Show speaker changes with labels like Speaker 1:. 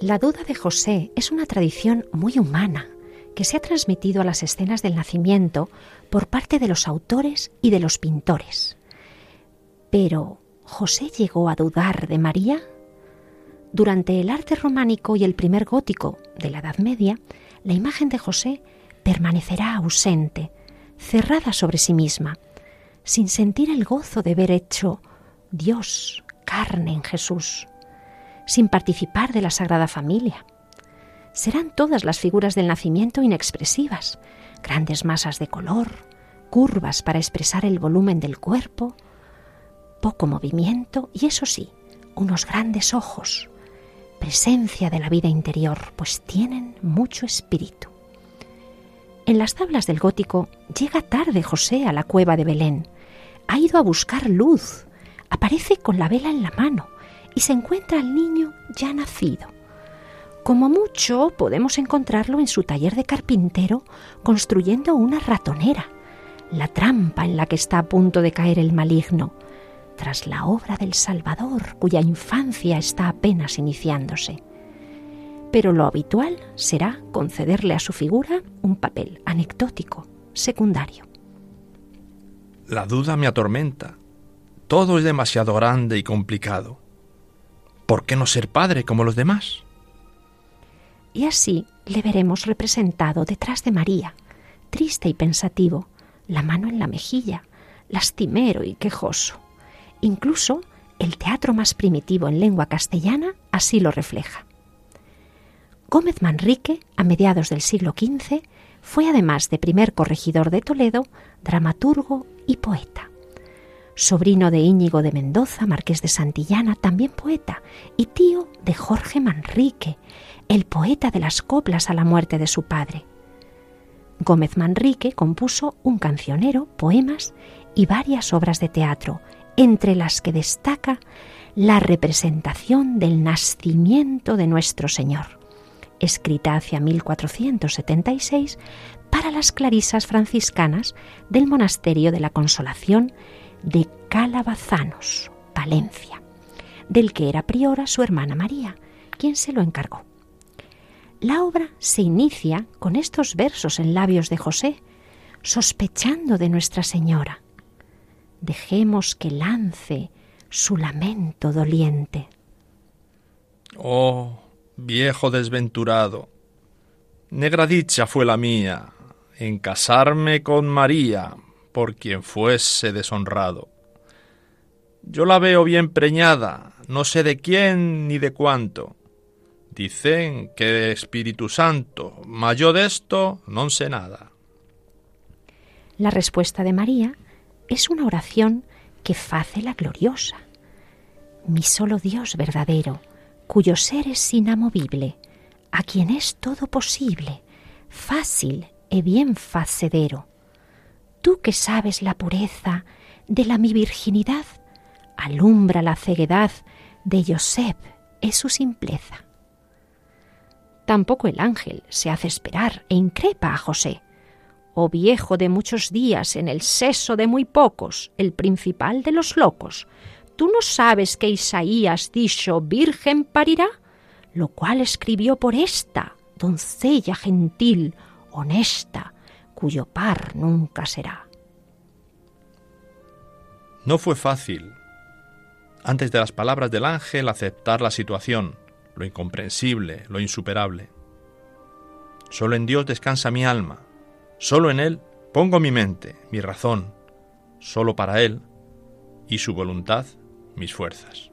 Speaker 1: La duda de José es una tradición muy humana que se ha transmitido a las escenas del nacimiento por parte de los autores y de los pintores. Pero, ¿José llegó a dudar de María? Durante el arte románico y el primer gótico de la Edad Media, la imagen de José permanecerá ausente, cerrada sobre sí misma, sin sentir el gozo de ver hecho Dios carne en Jesús sin participar de la Sagrada Familia. Serán todas las figuras del nacimiento inexpresivas, grandes masas de color, curvas para expresar el volumen del cuerpo, poco movimiento y eso sí, unos grandes ojos, presencia de la vida interior, pues tienen mucho espíritu. En las tablas del gótico llega tarde José a la cueva de Belén. Ha ido a buscar luz. Aparece con la vela en la mano y se encuentra al niño ya nacido. Como mucho podemos encontrarlo en su taller de carpintero construyendo una ratonera, la trampa en la que está a punto de caer el maligno, tras la obra del Salvador cuya infancia está apenas iniciándose. Pero lo habitual será concederle a su figura un papel anecdótico, secundario.
Speaker 2: La duda me atormenta. Todo es demasiado grande y complicado. ¿Por qué no ser padre como los demás?
Speaker 1: Y así le veremos representado detrás de María, triste y pensativo, la mano en la mejilla, lastimero y quejoso. Incluso el teatro más primitivo en lengua castellana así lo refleja. Gómez Manrique, a mediados del siglo XV, fue además de primer corregidor de Toledo, dramaturgo y poeta sobrino de Íñigo de Mendoza, marqués de Santillana, también poeta, y tío de Jorge Manrique, el poeta de las coplas a la muerte de su padre. Gómez Manrique compuso un cancionero, poemas y varias obras de teatro, entre las que destaca la representación del nacimiento de nuestro Señor, escrita hacia 1476 para las clarisas franciscanas del Monasterio de la Consolación de Calabazanos, Valencia, del que era priora su hermana María, quien se lo encargó. La obra se inicia con estos versos en labios de José, sospechando de Nuestra Señora. Dejemos que lance su lamento doliente.
Speaker 2: Oh, viejo desventurado, negra dicha fue la mía en casarme con María, por quien fuese deshonrado. Yo la veo bien preñada, no sé de quién ni de cuánto. Dicen que de Espíritu Santo, mas yo de esto no sé nada.
Speaker 1: La respuesta de María es una oración que face la gloriosa. Mi solo Dios verdadero, cuyo ser es inamovible, a quien es todo posible, fácil e bien facedero tú que sabes la pureza de la mi virginidad, alumbra la ceguedad de Josep es su simpleza. Tampoco el ángel se hace esperar e increpa a José. Oh viejo de muchos días en el seso de muy pocos, el principal de los locos, ¿tú no sabes que Isaías dicho virgen parirá? Lo cual escribió por esta, doncella gentil, honesta, cuyo par nunca será.
Speaker 2: No fue fácil, antes de las palabras del ángel, aceptar la situación, lo incomprensible, lo insuperable. Solo en Dios descansa mi alma, solo en Él pongo mi mente, mi razón, solo para Él y su voluntad mis fuerzas.